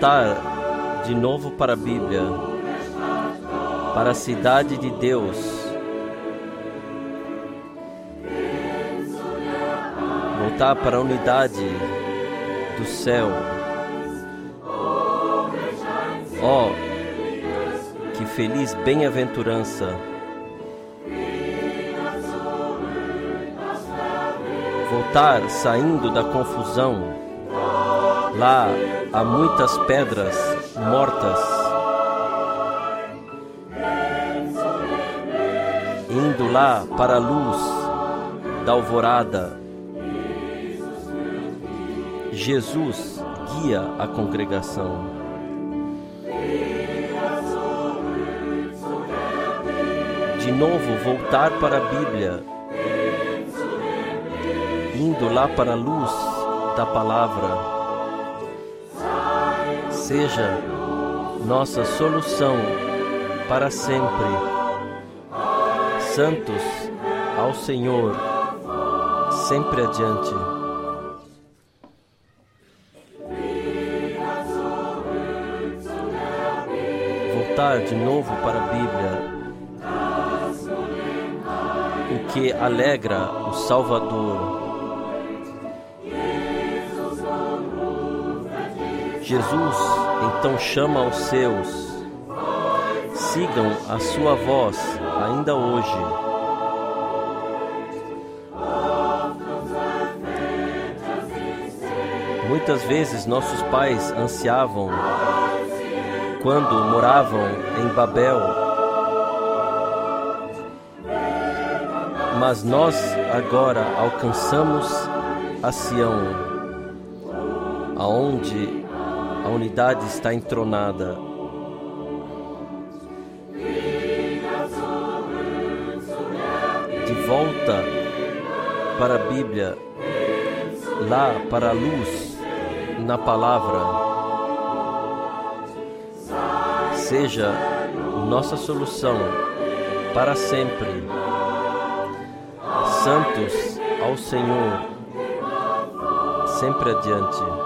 voltar de novo para a Bíblia, para a cidade de Deus. Voltar para a unidade do céu. Ó, oh, que feliz bem-aventurança! Voltar saindo da confusão. Lá há muitas pedras mortas. Indo lá para a luz da alvorada. Jesus guia a congregação. De novo voltar para a Bíblia, indo lá para a luz da palavra seja nossa solução para sempre. Santos ao Senhor, sempre adiante. Voltar de novo para a Bíblia, o que alegra o Salvador. Jesus então chama os seus. Sigam a sua voz ainda hoje. Muitas vezes nossos pais ansiavam quando moravam em Babel. Mas nós agora alcançamos a Sião, aonde a unidade está entronada. De volta para a Bíblia, lá para a luz, na palavra. Seja nossa solução para sempre. Santos ao Senhor, sempre adiante.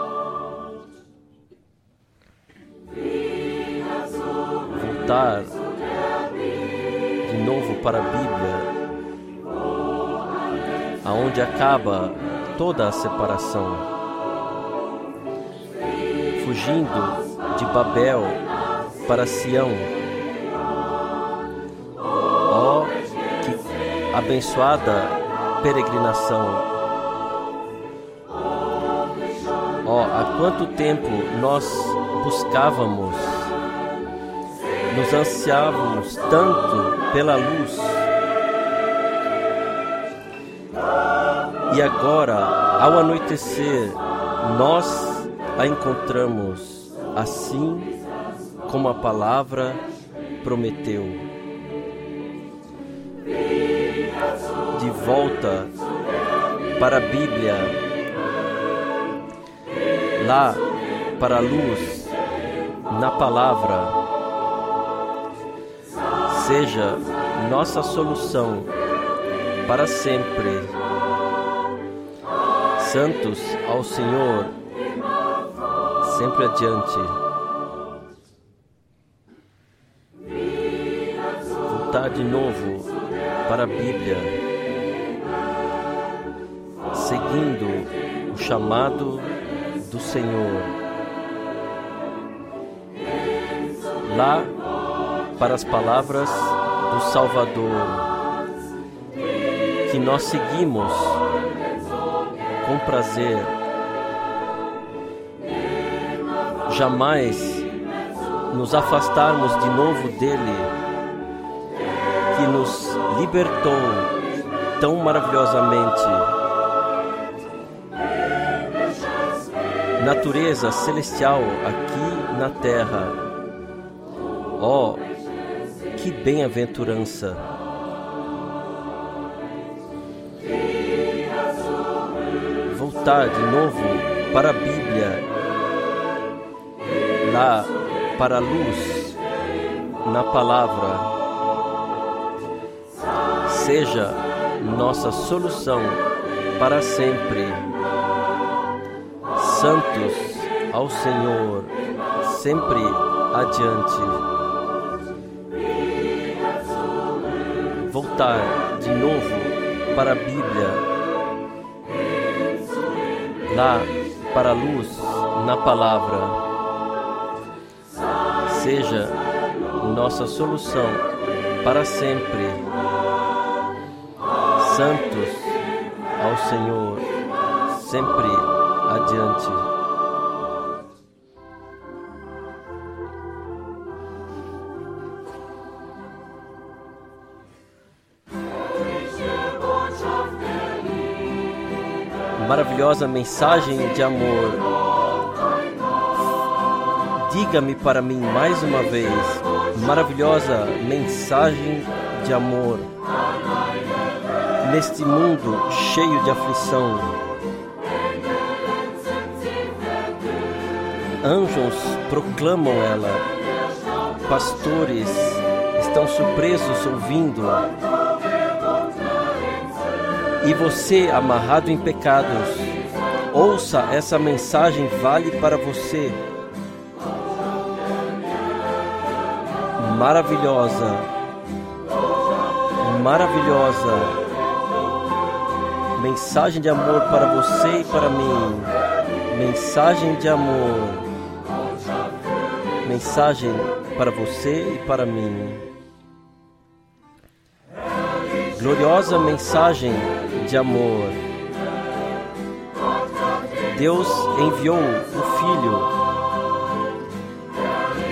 Voltar de novo para a Bíblia, aonde acaba toda a separação, fugindo de Babel para Sião. Ó, oh, que abençoada peregrinação! Ó, oh, há quanto tempo nós buscávamos nos ansiávamos tanto pela luz. E agora, ao anoitecer, nós a encontramos assim como a palavra prometeu. De volta para a Bíblia, lá para a luz, na palavra seja nossa solução para sempre. Santos ao Senhor, sempre adiante. Voltar de novo para a Bíblia, seguindo o chamado do Senhor. Lá para as palavras do Salvador, que nós seguimos com prazer. Jamais nos afastarmos de novo dele, que nos libertou tão maravilhosamente. Natureza celestial aqui na terra. Ó, oh, que bem-aventurança! Voltar de novo para a Bíblia, lá para a luz, na palavra, seja nossa solução para sempre. Santos ao Senhor sempre adiante. Voltar de novo para a Bíblia, lá para a luz na palavra. Seja nossa solução para sempre. Santos ao Senhor, sempre adiante. Maravilhosa mensagem de amor. Diga-me para mim mais uma vez, maravilhosa mensagem de amor. Neste mundo cheio de aflição, anjos proclamam ela, pastores estão surpresos ouvindo e você, amarrado em pecados, ouça essa mensagem, vale para você. Maravilhosa, maravilhosa mensagem de amor para você e para mim. Mensagem de amor, mensagem para você e para mim. Gloriosa mensagem de amor. Deus enviou o Filho.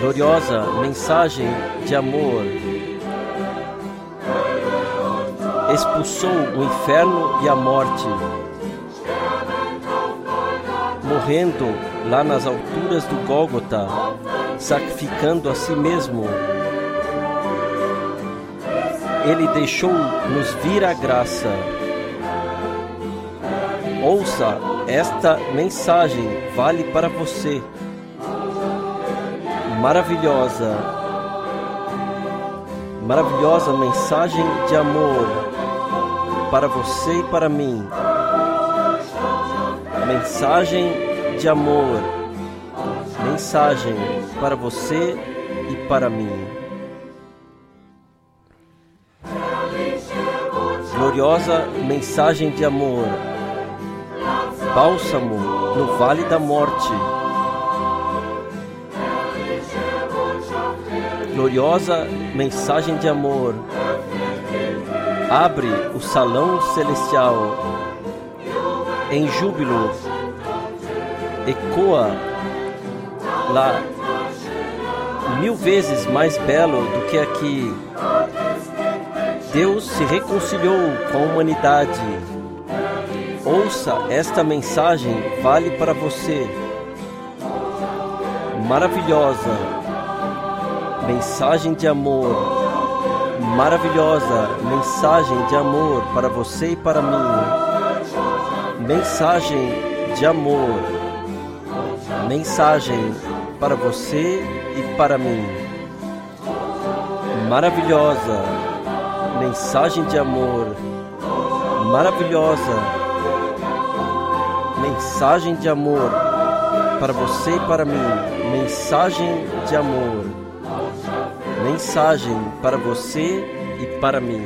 Gloriosa mensagem de amor. Expulsou o inferno e a morte. Morrendo lá nas alturas do Gólgota, sacrificando a si mesmo ele deixou-nos vir a graça. Ouça esta mensagem, vale para você. Maravilhosa, maravilhosa mensagem de amor para você e para mim. Mensagem de amor, mensagem para você e para mim. Gloriosa mensagem de amor bálsamo no vale da morte. Gloriosa mensagem de amor. Abre o salão celestial em júbilo. Ecoa lá mil vezes mais belo do que aqui. Deus se reconciliou com a humanidade Ouça esta mensagem, vale para você. Maravilhosa mensagem de amor. Maravilhosa mensagem de amor para você e para mim. Mensagem de amor. Mensagem para você e para mim. Maravilhosa mensagem de amor. Maravilhosa mensagem de amor para você e para mim. Mensagem de amor. Mensagem para você e para mim.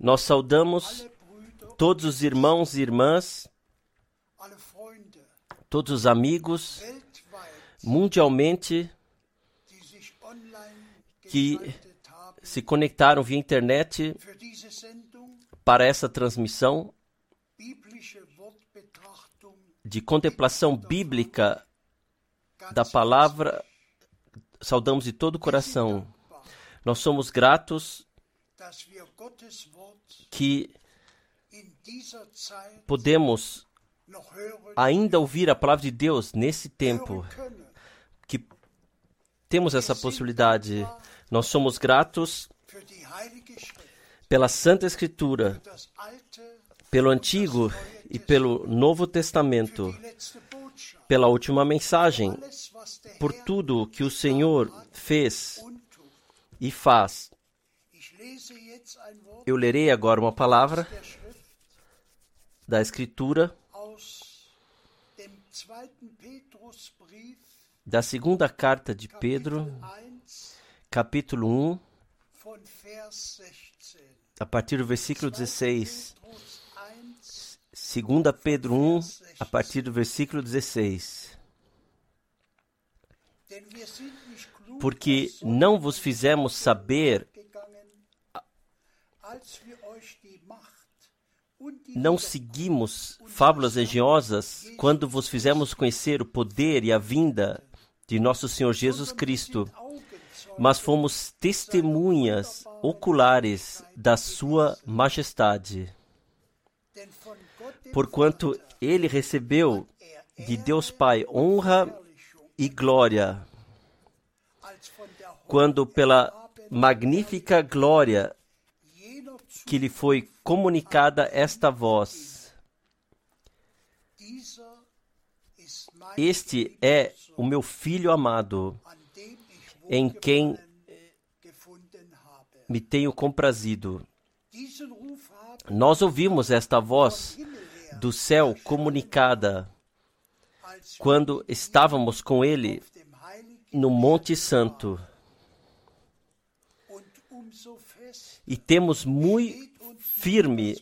Nós saudamos todos os irmãos e irmãs, todos os amigos mundialmente que se conectaram via internet para essa transmissão de contemplação bíblica da palavra, saudamos de todo o coração. Nós somos gratos que podemos ainda ouvir a palavra de Deus nesse tempo, que temos essa possibilidade. Nós somos gratos pela Santa Escritura, pelo Antigo e pelo Novo Testamento, pela última mensagem, por tudo que o Senhor fez e faz. Eu lerei agora uma palavra da Escritura da segunda carta de Pedro, capítulo 1, a partir do versículo 16. Segunda Pedro 1, a partir do versículo 16. Porque não vos fizemos saber não seguimos fábulas engenhosas quando vos fizemos conhecer o poder e a vinda de nosso Senhor Jesus Cristo, mas fomos testemunhas oculares da Sua majestade. Porquanto ele recebeu de Deus Pai honra e glória, quando pela magnífica glória que lhe foi comunicada esta voz: Este é o meu filho amado, em quem me tenho comprazido. Nós ouvimos esta voz do céu comunicada quando estávamos com ele no Monte Santo. E temos muito firme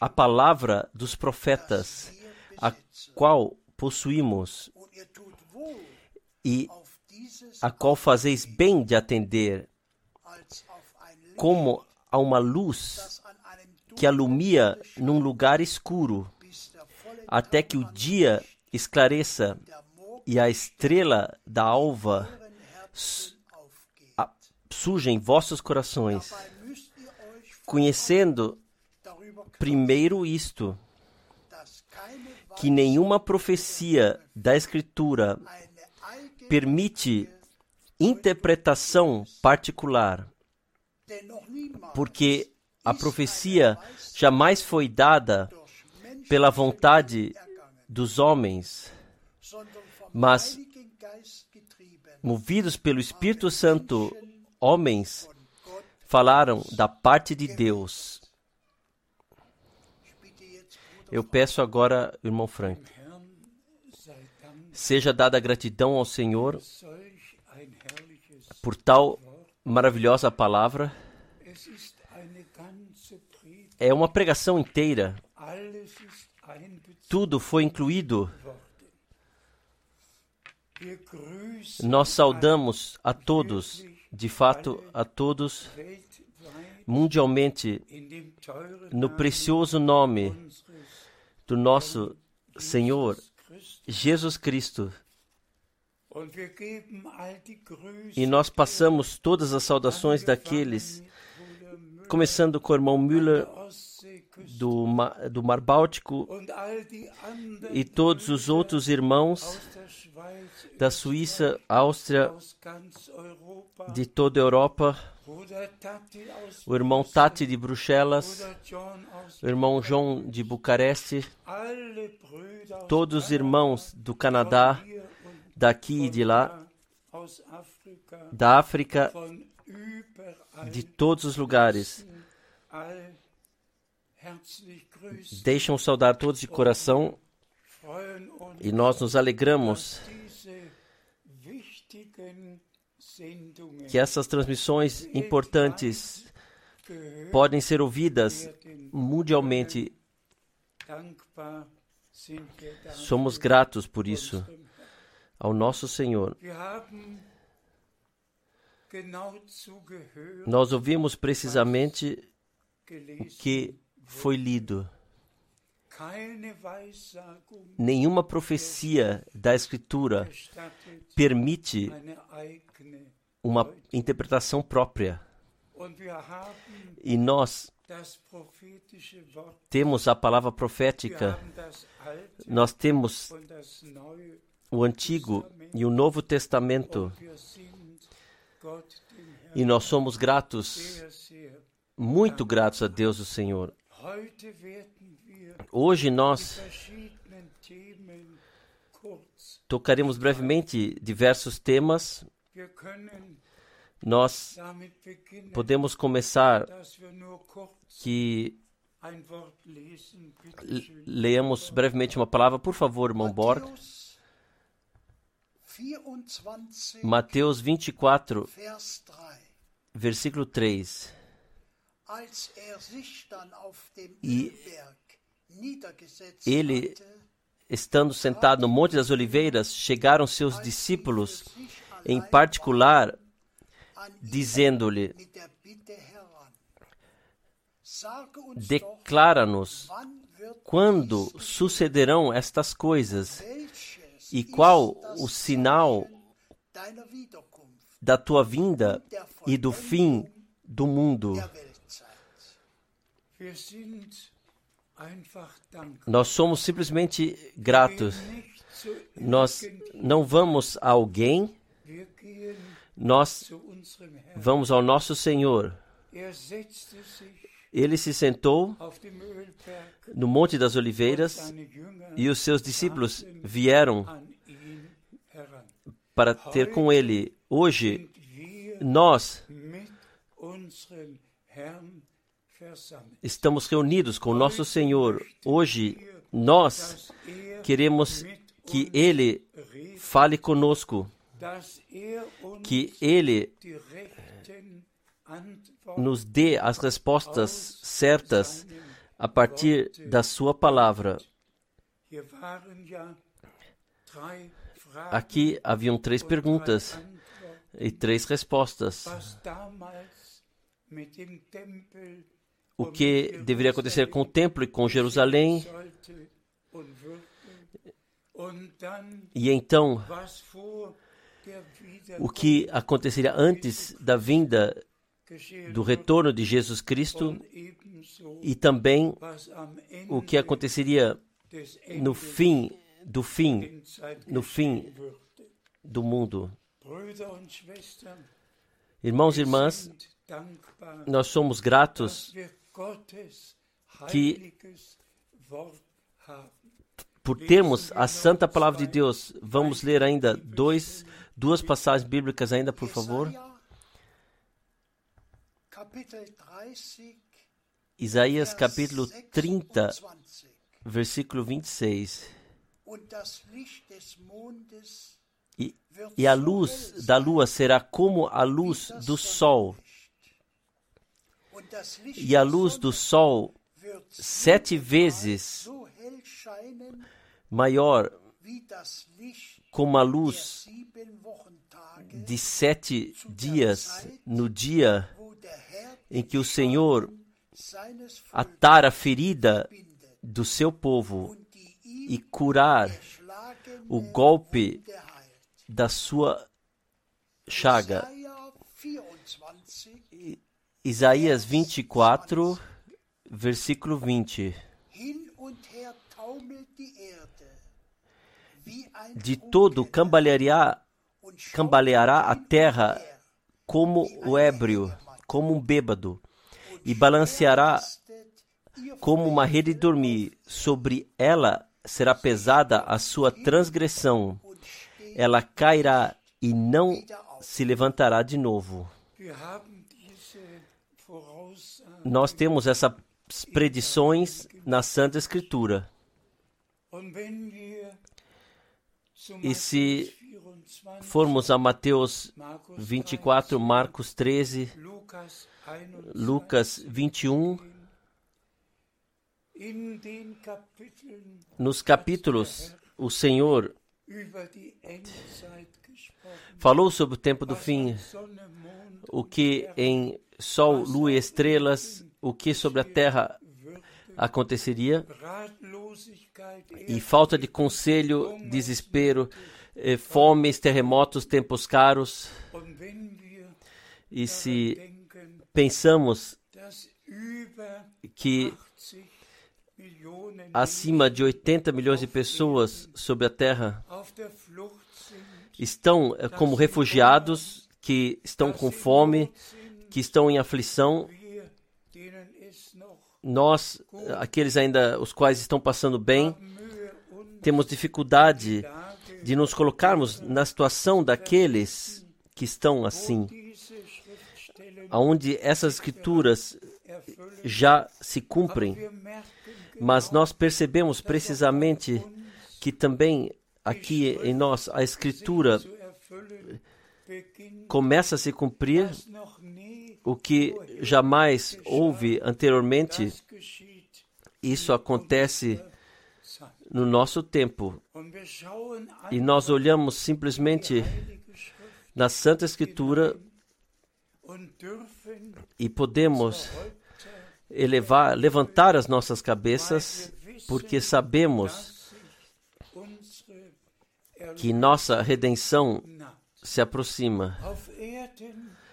a palavra dos profetas, a qual possuímos e a qual fazeis bem de atender, como a uma luz que alumia num lugar escuro, até que o dia esclareça e a estrela da alva surja em vossos corações conhecendo primeiro isto, que nenhuma profecia da Escritura permite interpretação particular, porque a profecia jamais foi dada pela vontade dos homens, mas movidos pelo Espírito Santo, homens falaram da parte de Deus. Eu peço agora, irmão Frank, seja dada gratidão ao Senhor por tal maravilhosa palavra. É uma pregação inteira. Tudo foi incluído. Nós saudamos a todos de fato a todos mundialmente no precioso nome do nosso Senhor Jesus Cristo. E nós passamos todas as saudações daqueles, começando com o irmão Müller do, do Mar Báltico e todos os outros irmãos da Suíça, Áustria, de toda a Europa, o irmão Tati de Bruxelas, o irmão João de Bucareste, todos os irmãos do Canadá, daqui e de lá, da África, de todos os lugares. Deixam saudar todos de coração e nós nos alegramos que essas transmissões importantes podem ser ouvidas mundialmente. Somos gratos por isso ao nosso Senhor. Nós ouvimos precisamente o que foi lido. Nenhuma profecia da Escritura permite uma interpretação própria. E nós temos a palavra profética, nós temos o Antigo e o Novo Testamento, e nós somos gratos, muito gratos a Deus, o Senhor. Hoje nós tocaremos brevemente diversos temas. Nós podemos começar que Leamos brevemente uma palavra, por favor, irmão Borg. Mateus 24, versículo 3. E ele, estando sentado no Monte das Oliveiras, chegaram seus discípulos, em particular, dizendo-lhe: Declara-nos quando sucederão estas coisas e qual o sinal da tua vinda e do fim do mundo. Nós somos simplesmente gratos. Nós não vamos a alguém, nós vamos ao nosso Senhor. Ele se sentou no Monte das Oliveiras e os seus discípulos vieram para ter com ele. Hoje, nós estamos reunidos com nosso Senhor. Hoje, nós queremos que Ele fale conosco, que Ele nos dê as respostas certas a partir da Sua palavra. Aqui haviam três perguntas e três respostas. O que deveria acontecer com o templo e com Jerusalém? E então, o que aconteceria antes da vinda do retorno de Jesus Cristo e também o que aconteceria no fim do fim, no fim do mundo. Irmãos e irmãs, nós somos gratos que por termos a santa palavra de Deus, vamos ler ainda dois, duas passagens bíblicas ainda, por favor. Isaías capítulo 30, versículo 26. E, e a luz da lua será como a luz do sol. E a luz do sol sete vezes maior como a luz de sete dias no dia em que o Senhor atar a ferida do seu povo e curar o golpe da sua chaga. Isaías 24, versículo 20. De todo cambaleará, cambaleará a terra como o ébrio como um bêbado, e balanceará como uma rede de dormir. Sobre ela será pesada a sua transgressão. Ela cairá e não se levantará de novo. Nós temos essas predições na Santa Escritura. E se formos a Mateus 24, Marcos 13, Lucas 21, nos capítulos, o Senhor falou sobre o tempo do fim, o que em sol, lua e estrelas, o que sobre a terra aconteceria, e falta de conselho, desespero, eh, fomes, terremotos, tempos caros. E se pensamos que acima de 80 milhões de pessoas sobre a Terra estão eh, como refugiados, que estão com fome, que estão em aflição. Nós, aqueles ainda os quais estão passando bem, temos dificuldade de nos colocarmos na situação daqueles que estão assim, aonde essas escrituras já se cumprem, mas nós percebemos precisamente que também aqui em nós a Escritura começa a se cumprir o que jamais houve anteriormente. Isso acontece no nosso tempo. E nós olhamos simplesmente na Santa Escritura e podemos elevar, levantar as nossas cabeças, porque sabemos que nossa redenção se aproxima.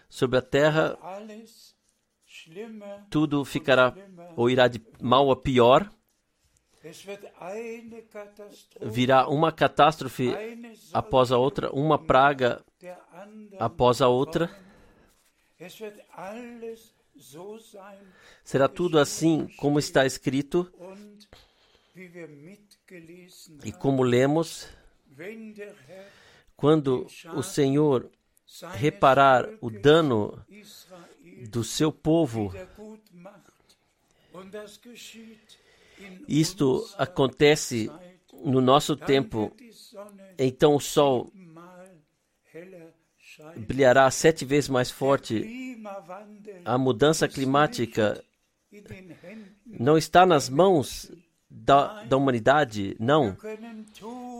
Sobre a terra, tudo ficará ou irá de mal a pior. Virá uma catástrofe após a outra, uma praga após a outra. Será tudo assim como está escrito e como lemos. Quando o Senhor reparar o dano do seu povo, isto acontece no nosso tempo, então o sol brilhará sete vezes mais forte. A mudança climática não está nas mãos da, da humanidade, não.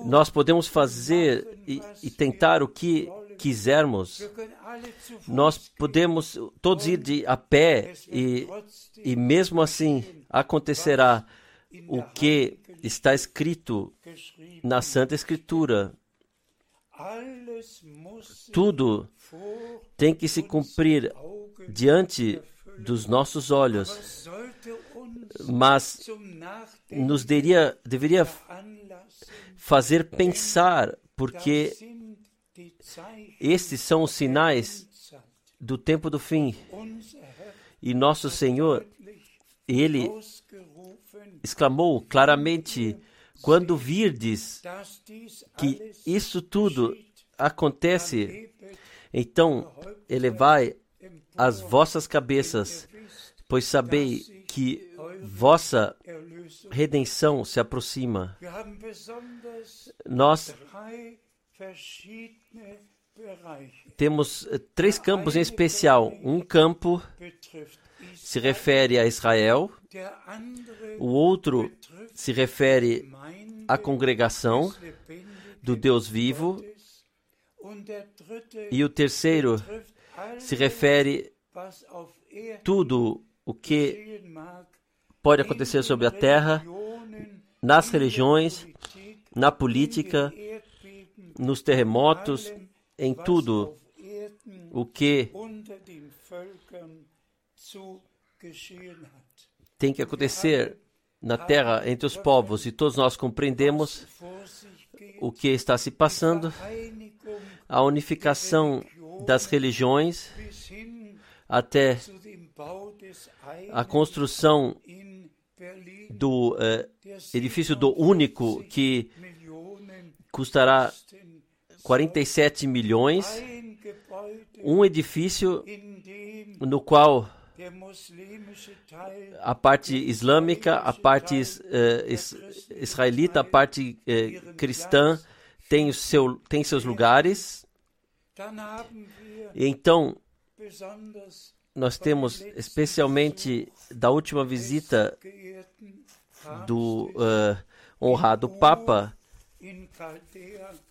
Nós podemos fazer e, e tentar o que quisermos. Nós podemos todos ir de, a pé e, e mesmo assim acontecerá o que está escrito na Santa Escritura. Tudo tem que se cumprir diante dos nossos olhos, mas nos deveria, deveria fazer pensar, porque estes são os sinais do tempo do fim. E nosso Senhor, Ele exclamou claramente: quando virdes que isso tudo acontece, então elevai as vossas cabeças, pois sabei que vossa redenção se aproxima. Nós temos eh, três campos em especial. Um campo se refere a Israel, o outro se refere à congregação do Deus vivo, e o terceiro se refere tudo o que pode acontecer sobre a terra, nas religiões, na política, nos terremotos, em tudo o que tem que acontecer na terra entre os povos e todos nós compreendemos o que está se passando, a unificação das religiões até a construção do uh, edifício do único que custará 47 milhões, um edifício no qual a parte islâmica, a parte uh, is, israelita, a parte uh, cristã tem, o seu, tem seus lugares. E então, nós temos especialmente da última visita do uh, honrado Papa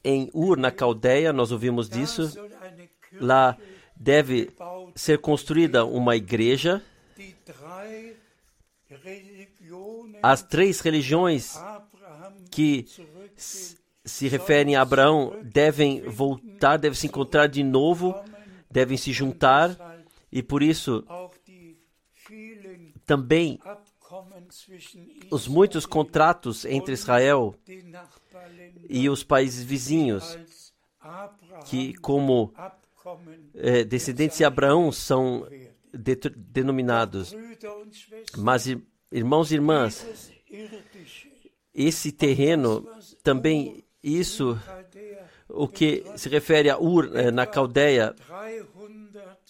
em Ur, na Caldeia, nós ouvimos disso. Lá deve ser construída uma igreja. As três religiões que se referem a Abraão devem voltar, devem se encontrar de novo, devem se juntar, e por isso também os muitos contratos entre Israel e os países vizinhos, que, como é, descendentes de Abraão, são de, denominados. Mas, irmãos e irmãs, esse terreno também, isso, o que se refere a Ur, é, na Caldeia,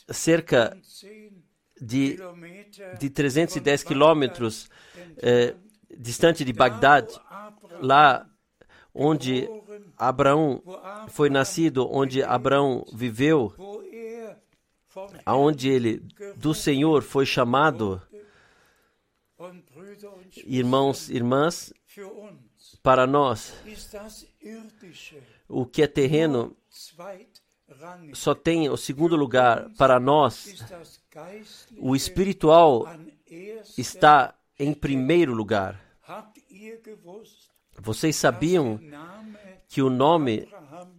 cerca de, de 310 quilômetros eh, distante de Bagdad, lá onde Abraão foi nascido, onde Abraão viveu, aonde ele do Senhor foi chamado, irmãos, irmãs, para nós, o que é terreno só tem o segundo lugar. Para nós, o espiritual está em primeiro lugar. Vocês sabiam que o nome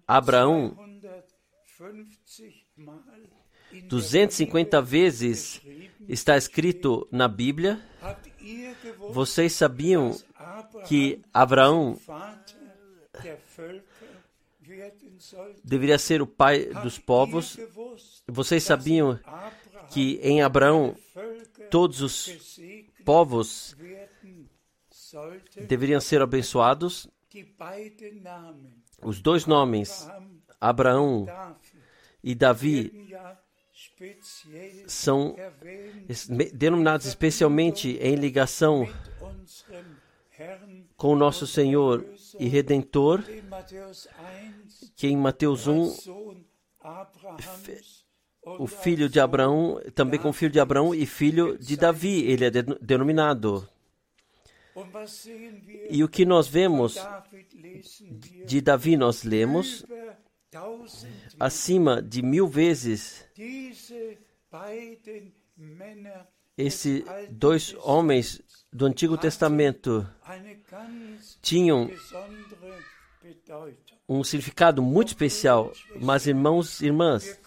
Abraão 250 vezes está escrito na Bíblia? Vocês sabiam que Abraão deveria ser o pai dos povos? Vocês sabiam que em Abraão todos os povos deveriam ser abençoados? Os dois nomes, Abraão e Davi, são denominados especialmente em ligação com o nosso Senhor e Redentor, que em Mateus 1, o filho de Abraão, também com o filho de Abraão e filho de Davi, ele é denominado. E o que nós vemos de Davi, nós lemos acima de mil vezes esses dois homens do Antigo Testamento tinham um significado muito especial, mas irmãos e irmãs,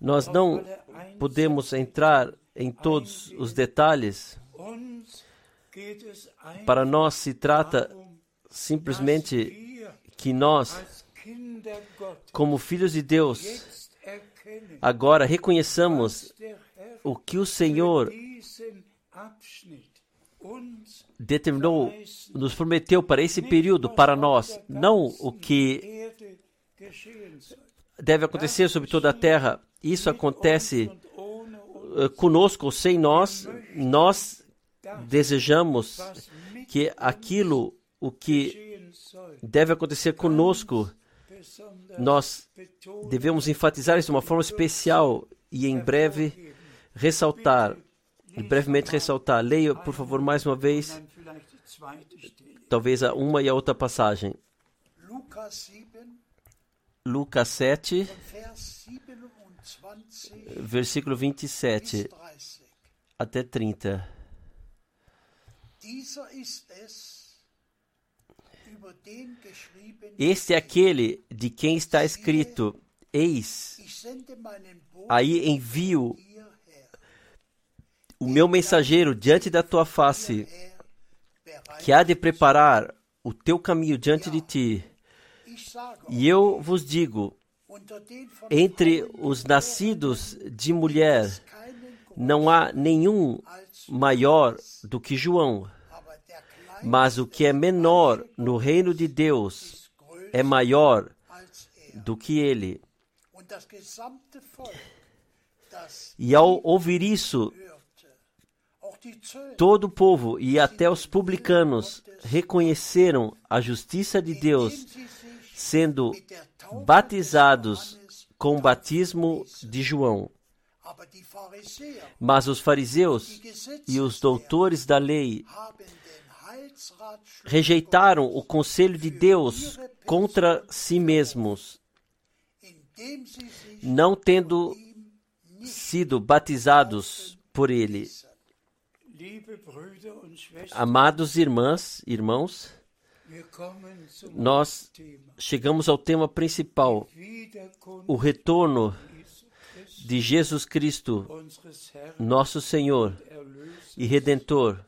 nós não podemos entrar em todos os detalhes. Para nós se trata simplesmente que nós, como filhos de Deus, agora reconheçamos o que o Senhor determinou, nos prometeu para esse período, para nós, não o que deve acontecer sobre toda a terra. Isso acontece eh, conosco sem nós. Nós desejamos que aquilo o que deve acontecer conosco, nós devemos enfatizar isso de uma forma especial e em breve ressaltar brevemente ressaltar. Leia, por favor, mais uma vez, talvez a uma e a outra passagem. Lucas 7, versículo 27 até 30. Este é aquele de quem está escrito: Eis, aí envio o meu mensageiro diante da tua face, que há de preparar o teu caminho diante de ti. E eu vos digo: entre os nascidos de mulher, não há nenhum maior do que João. Mas o que é menor no reino de Deus é maior do que ele. E ao ouvir isso, Todo o povo e até os publicanos reconheceram a justiça de Deus, sendo batizados com o batismo de João. Mas os fariseus e os doutores da lei rejeitaram o conselho de Deus contra si mesmos, não tendo sido batizados por ele. Amados irmãs, irmãos, nós chegamos ao tema principal, o retorno de Jesus Cristo, nosso Senhor e Redentor.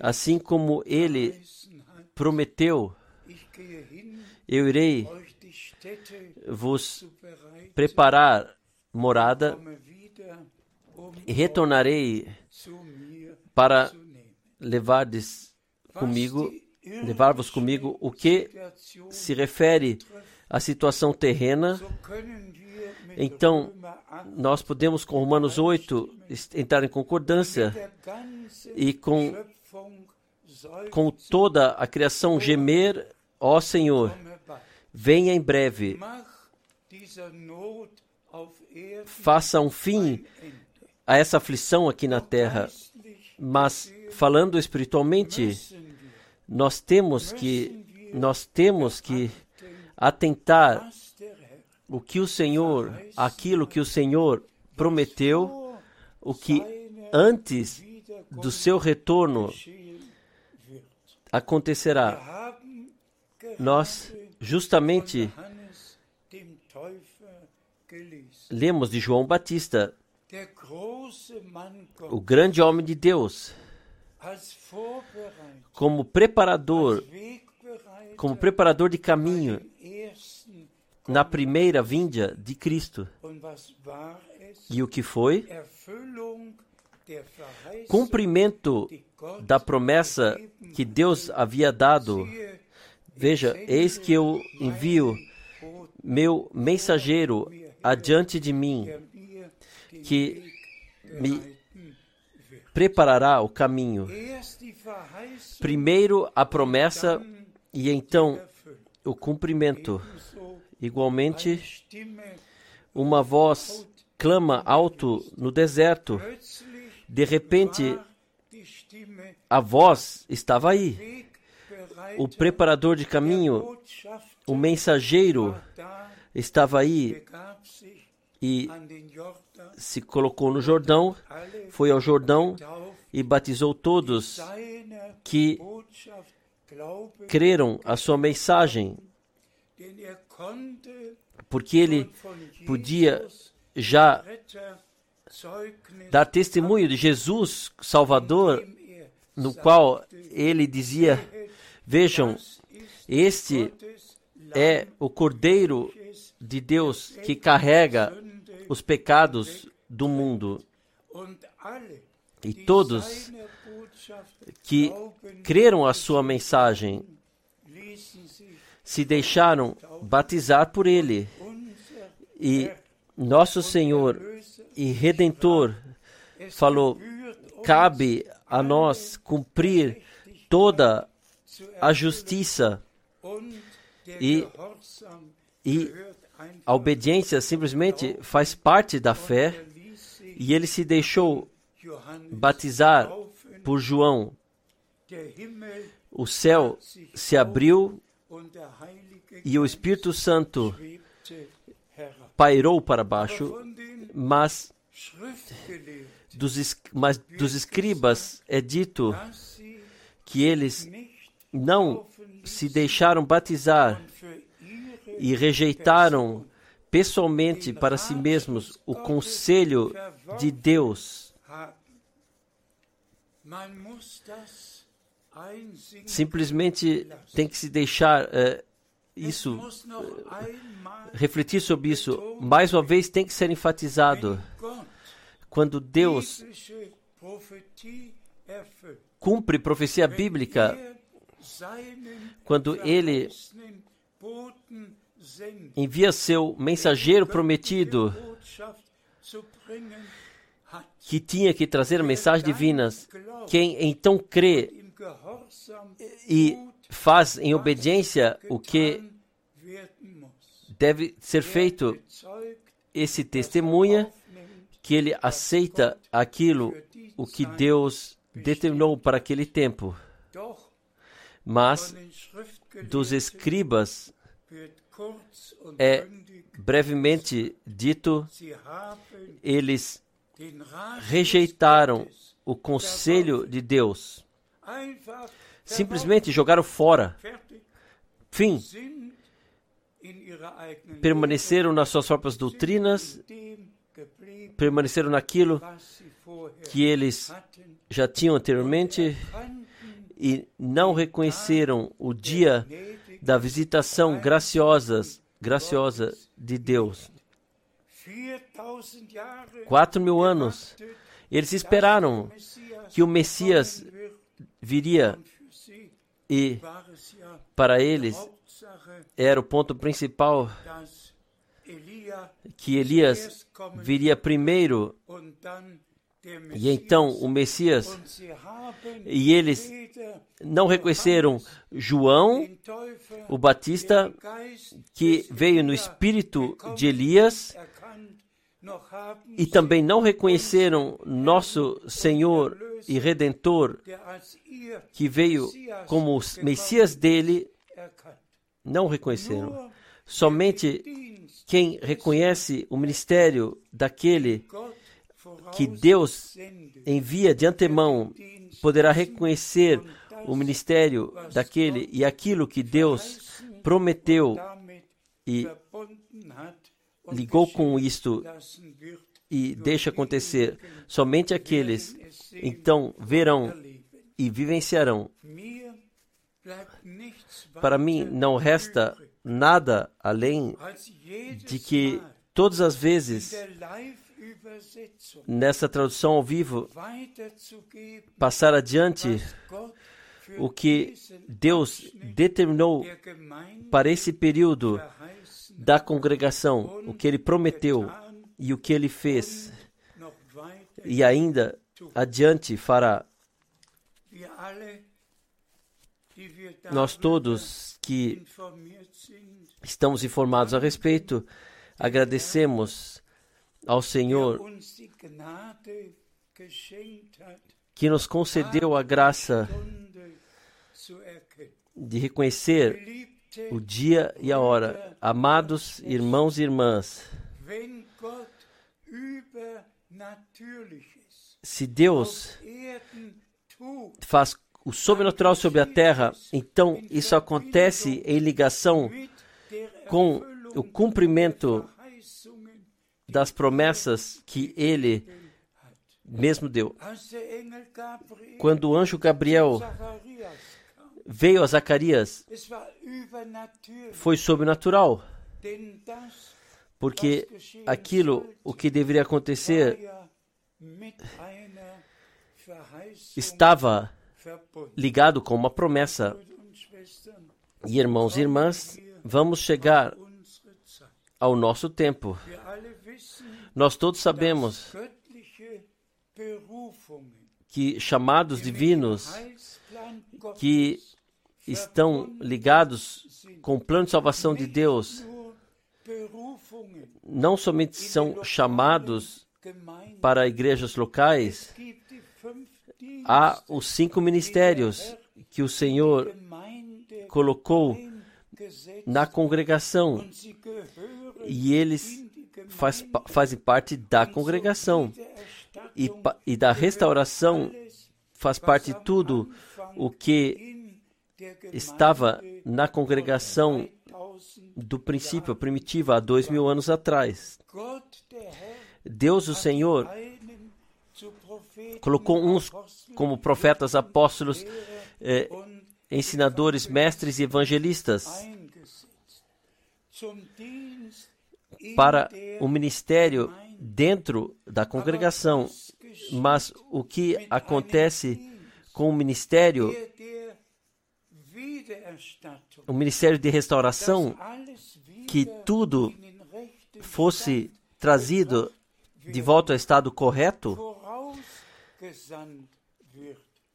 Assim como ele prometeu, eu irei vos preparar morada e retornarei para levar comigo, levar-vos comigo o que se refere a situação terrena, então nós podemos, com Romanos 8, entrar em concordância e com, com toda a criação gemer, ó Senhor, venha em breve, faça um fim a essa aflição aqui na terra. Mas falando espiritualmente, nós temos que nós temos que atentar o que o Senhor, aquilo que o Senhor prometeu, o que antes do seu retorno acontecerá. Nós justamente lemos de João Batista, o grande homem de Deus, como preparador, como preparador de caminho na primeira vinda de Cristo. E o que foi? Cumprimento da promessa que Deus havia dado. Veja, eis que eu envio meu mensageiro adiante de mim, que me preparará o caminho. Primeiro a promessa e então o cumprimento. Igualmente, uma voz clama alto no deserto. De repente, a voz estava aí. O preparador de caminho, o mensageiro, estava aí e se colocou no Jordão, foi ao Jordão e batizou todos que creram a sua mensagem porque ele podia já dar testemunho de Jesus Salvador, no qual ele dizia: Vejam, este é o Cordeiro de Deus que carrega os pecados do mundo. E todos que creram a sua mensagem se deixaram batizar por ele. E nosso Senhor e Redentor falou: cabe a nós cumprir toda a justiça e, e a obediência simplesmente faz parte da fé e ele se deixou batizar por João. O céu se abriu e o Espírito Santo pairou para baixo, mas dos, mas dos escribas é dito que eles não se deixaram batizar e rejeitaram pessoalmente para si mesmos o conselho de Deus. Simplesmente tem que se deixar uh, isso, uh, refletir sobre isso. Mais uma vez tem que ser enfatizado. Quando Deus cumpre profecia bíblica, quando Ele envia seu mensageiro prometido que tinha que trazer mensagens divinas. Quem então crê e faz em obediência o que deve ser feito, esse testemunha que ele aceita aquilo o que Deus determinou para aquele tempo. Mas dos escribas é brevemente dito, eles rejeitaram o conselho de Deus. Simplesmente jogaram fora. Fim. Permaneceram nas suas próprias doutrinas, permaneceram naquilo que eles já tinham anteriormente e não reconheceram o dia da visitação graciosa, graciosa de Deus. Quatro mil anos, eles esperaram que o Messias viria e para eles era o ponto principal que Elias viria primeiro e então o Messias. E eles não reconheceram João, o Batista, que veio no espírito de Elias, e também não reconheceram nosso Senhor e Redentor, que veio como Messias dele, não reconheceram. Somente quem reconhece o ministério daquele que Deus envia de antemão poderá reconhecer o ministério daquele e aquilo que Deus prometeu e ligou com isto e deixa acontecer. Somente aqueles então verão e vivenciarão. Para mim não resta nada além de que todas as vezes nessa tradução ao vivo passar adiante o que Deus determinou para esse período da congregação, o que ele prometeu e o que ele fez, e ainda adiante fará. Nós todos que estamos informados a respeito, agradecemos ao Senhor que nos concedeu a graça de reconhecer o dia e a hora. Amados irmãos e irmãs, se Deus faz o sobrenatural sobre a terra, então isso acontece em ligação com o cumprimento das promessas que ele mesmo deu. Quando o anjo Gabriel veio a Zacarias, foi sobrenatural. Porque aquilo, o que deveria acontecer, estava ligado com uma promessa. E irmãos e irmãs, vamos chegar ao nosso tempo. Nós todos sabemos que chamados divinos que estão ligados com o plano de salvação de Deus não somente são chamados para igrejas locais, há os cinco ministérios que o Senhor colocou na congregação. e eles faz, fazem parte da congregação. e, e da restauração faz parte de tudo o que estava na congregação do princípio primitiva há dois mil anos atrás. Deus, o Senhor, colocou uns como profetas, apóstolos, eh, ensinadores, mestres e evangelistas para o ministério dentro da congregação. Mas o que acontece com o ministério, o ministério de restauração, que tudo fosse trazido de volta ao estado correto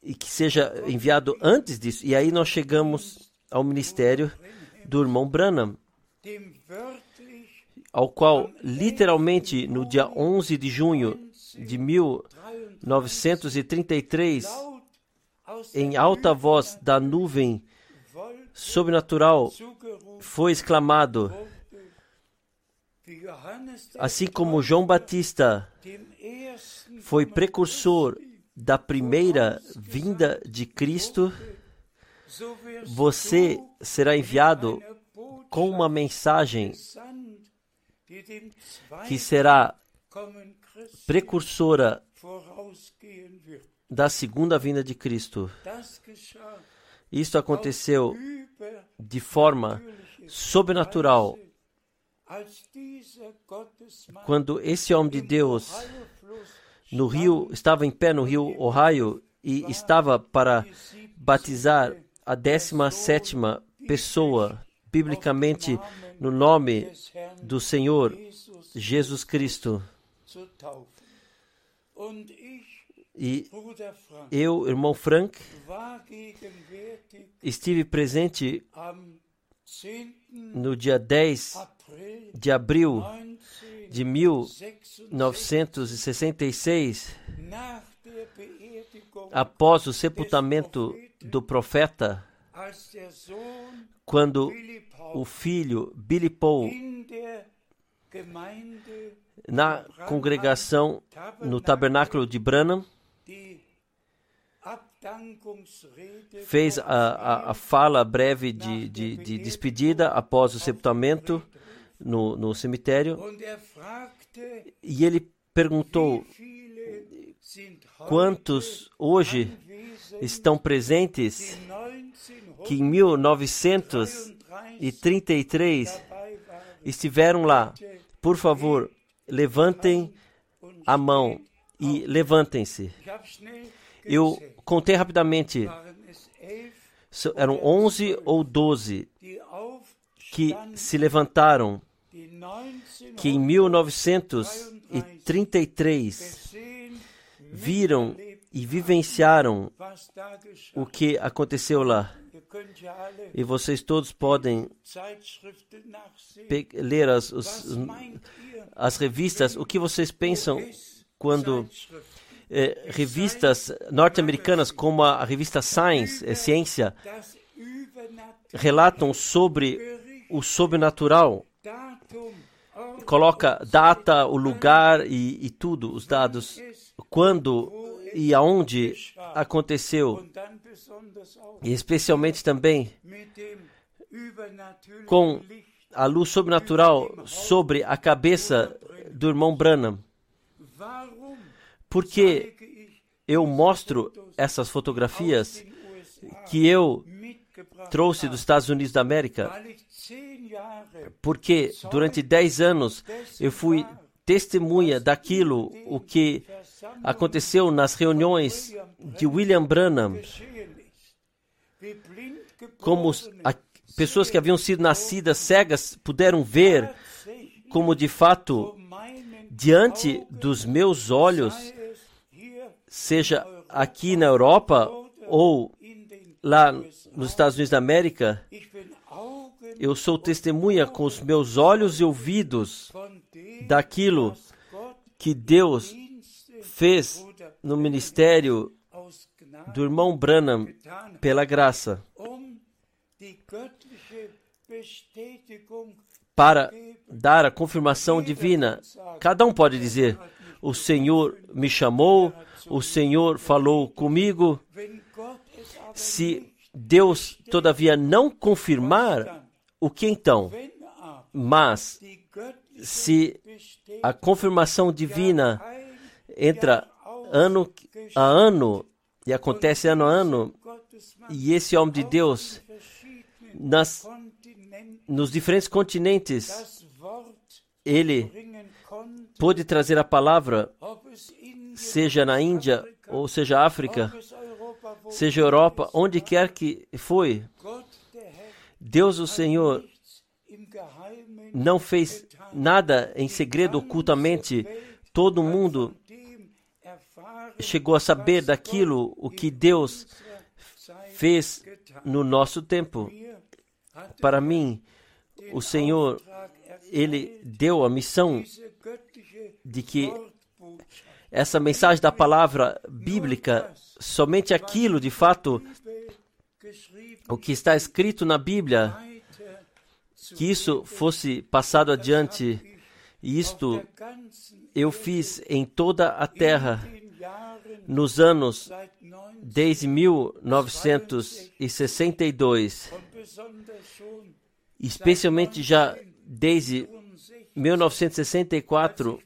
e que seja enviado antes disso. E aí nós chegamos ao ministério do irmão Branham, ao qual, literalmente, no dia 11 de junho de 1933, em alta voz da nuvem sobrenatural, foi exclamado, assim como João Batista foi precursor da primeira vinda de Cristo, você será enviado com uma mensagem que será precursora da segunda vinda de Cristo. Isto aconteceu de forma sobrenatural quando esse homem de Deus no rio estava em pé no rio Ohio e estava para batizar a 17 sétima pessoa biblicamente no nome do Senhor Jesus Cristo. E eu, irmão Frank, estive presente no dia 10 de abril de 1966, após o sepultamento do profeta, quando o filho Billy Paul, na congregação no tabernáculo de Branham, fez a, a, a fala breve de, de, de, despedida após o sepultamento no, no cemitério e ele perguntou quantos hoje estão presentes que em 1933 estiveram lá. Por favor, levantem a mão e levantem-se. Eu contei rapidamente, eram 11 ou 12 que se levantaram, que em 1933 viram e vivenciaram o que aconteceu lá. E vocês todos podem ler as, os, as revistas. O que vocês pensam quando eh, revistas norte-americanas, como a, revista Science, eh, Ciência, relatam sobre o sobrenatural? Coloca data, o lugar e, e tudo, os dados, quando e aonde aconteceu, e especialmente também com a luz sobrenatural sobre a cabeça do irmão Branham. Porque eu mostro essas fotografias que eu trouxe dos Estados Unidos da América, porque durante dez anos eu fui testemunha daquilo o que aconteceu nas reuniões de William Branham, como a, pessoas que haviam sido nascidas cegas puderam ver como de fato diante dos meus olhos, seja aqui na Europa ou lá nos Estados Unidos da América, eu sou testemunha com os meus olhos e ouvidos daquilo que Deus fez no ministério do irmão Branham pela graça para dar a confirmação divina. Cada um pode dizer: O Senhor me chamou, o Senhor falou comigo. Se Deus, todavia, não confirmar, o que então? Mas, se a confirmação divina entra ano a ano e acontece ano a ano, e esse homem de Deus, nas, nos diferentes continentes, ele pôde trazer a palavra, seja na Índia, ou seja África, seja Europa, onde quer que foi. Deus, o Senhor, não fez nada em segredo, ocultamente. Todo mundo chegou a saber daquilo o que Deus fez no nosso tempo. Para mim, o Senhor, Ele deu a missão de que essa mensagem da palavra bíblica, somente aquilo de fato, o que está escrito na Bíblia, que isso fosse passado adiante. E isto eu fiz em toda a terra nos anos desde 1962, especialmente já desde 1964,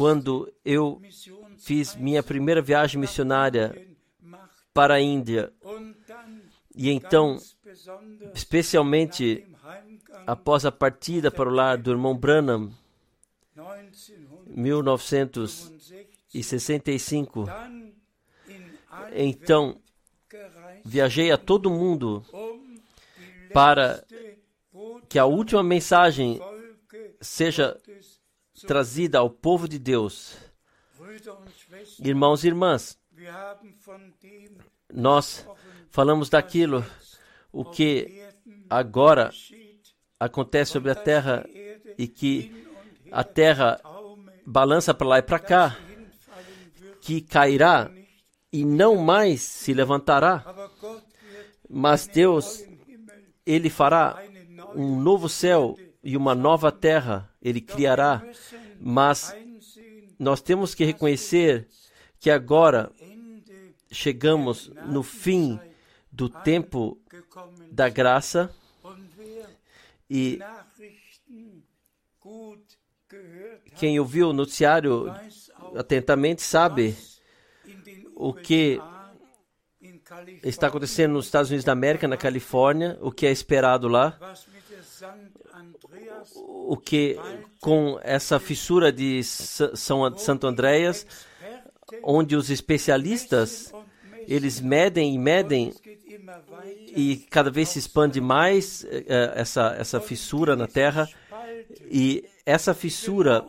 quando eu fiz minha primeira viagem missionária para a Índia. E então, especialmente após a partida para o lar do irmão Branham, 1965, então viajei a todo mundo para que a última mensagem seja trazida ao povo de Deus. Irmãos e irmãs, nós falamos daquilo o que agora acontece sobre a terra e que a terra balança para lá e para cá, que cairá e não mais se levantará. Mas Deus, Ele fará um novo céu e uma nova terra, Ele criará. Mas nós temos que reconhecer que agora chegamos no fim do tempo da graça e quem ouviu o noticiário atentamente sabe o que está acontecendo nos Estados Unidos da América, na Califórnia, o que é esperado lá, o que com essa fissura de São Santo Andréas, onde os especialistas eles medem e medem e cada vez se expande mais uh, essa, essa fissura na Terra. E essa fissura,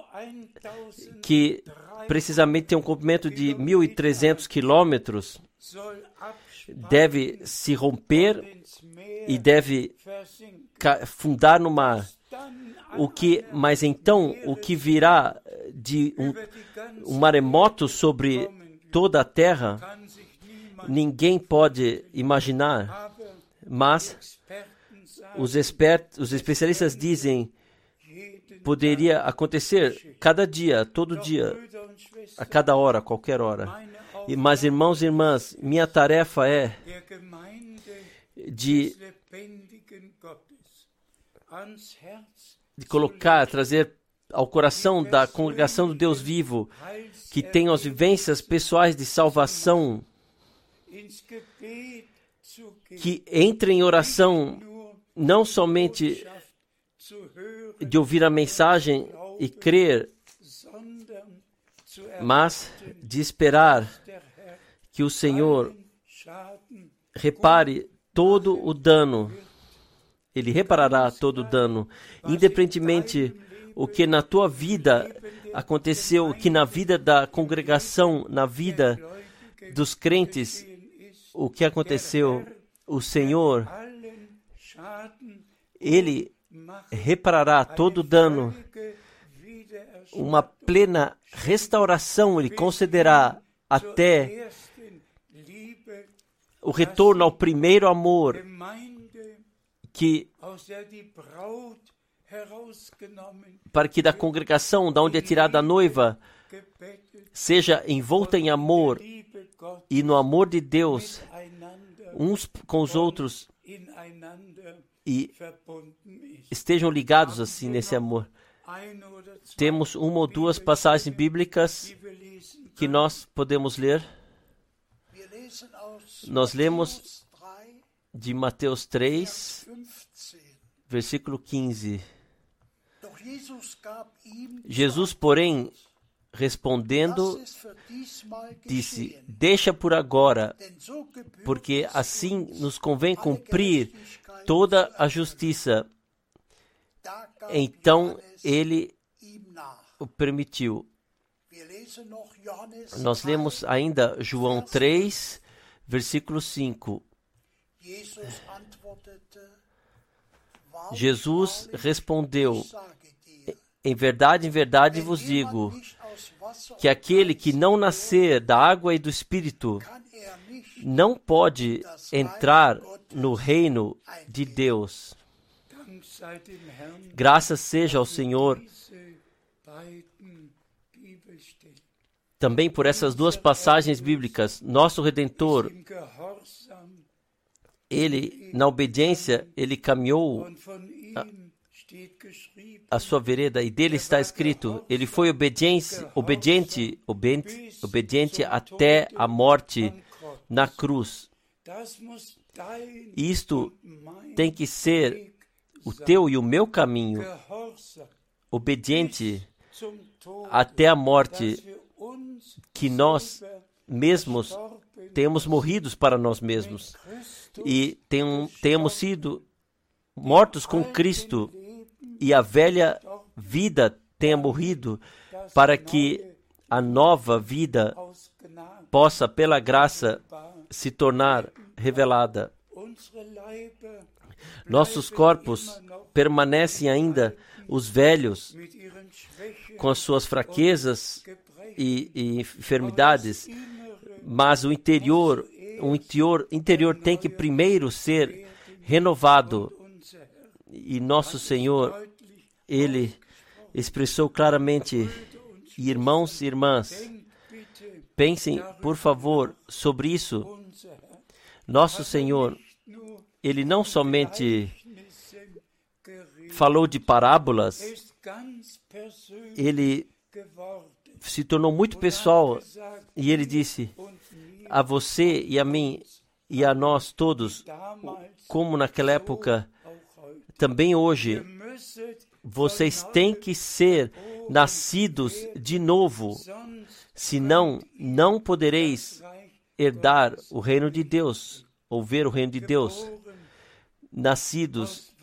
que precisamente tem um comprimento de 1.300 quilômetros, deve se romper e deve fundar no mar. O que, mas então, o que virá de um, um maremoto sobre toda a terra, ninguém pode imaginar, mas os, expert, os especialistas dizem poderia acontecer cada dia, todo dia, a cada hora, qualquer hora. E, mas, irmãos e irmãs, minha tarefa é de, de colocar, trazer ao coração da congregação do Deus vivo, que tem as vivências pessoais de salvação, que entre em oração não somente de ouvir a mensagem e crer, mas de esperar que o Senhor repare todo o dano. Ele reparará todo o dano, independentemente o que na tua vida aconteceu, o que na vida da congregação, na vida dos crentes, o que aconteceu, o Senhor, Ele reparará todo o dano, uma plena restauração Ele concederá até o retorno ao primeiro amor que para que da congregação, da onde é tirada a noiva, seja envolta em amor e no amor de Deus, uns com os outros, e estejam ligados assim nesse amor. Temos uma ou duas passagens bíblicas que nós podemos ler. Nós lemos de Mateus 3, versículo 15. Jesus, porém, respondendo, disse: Deixa por agora, porque assim nos convém cumprir toda a justiça. Então ele o permitiu. Nós lemos ainda João 3, versículo 5. Jesus respondeu: Em verdade, em verdade vos digo, que aquele que não nascer da água e do Espírito não pode entrar no reino de Deus. Graças seja ao Senhor também por essas duas passagens bíblicas. Nosso Redentor, ele, na obediência, ele caminhou a, sua vereda e dele está escrito: ele foi obediente, obediente, obediente, obediente até a morte na cruz. Isto tem que ser o teu e o meu caminho, obediente até a morte, que nós mesmos temos morrido para nós mesmos e tem, temos sido mortos com Cristo e a velha vida tenha morrido, para que a nova vida possa, pela graça, se tornar revelada. Nossos corpos permanecem ainda os velhos, com as suas fraquezas e, e enfermidades, mas o interior, o interior, interior tem que primeiro ser renovado. E nosso Senhor, Ele expressou claramente, irmãos e irmãs, pensem, por favor, sobre isso. Nosso Senhor, Ele não somente falou de parábolas, ele se tornou muito pessoal e ele disse a você e a mim e a nós todos, como naquela época, também hoje, vocês têm que ser nascidos de novo, senão não podereis herdar o reino de Deus ou ver o reino de Deus. Nascidos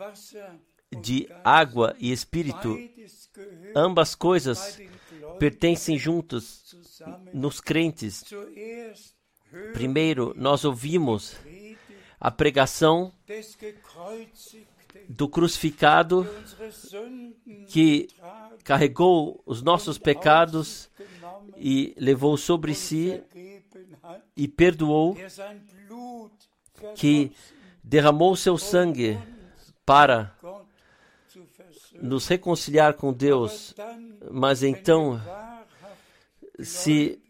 de água e espírito, ambas coisas pertencem juntos nos crentes. Primeiro, nós ouvimos a pregação do crucificado que carregou os nossos pecados e levou sobre si e perdoou, que derramou seu sangue para nos reconciliar com Deus, mas então, se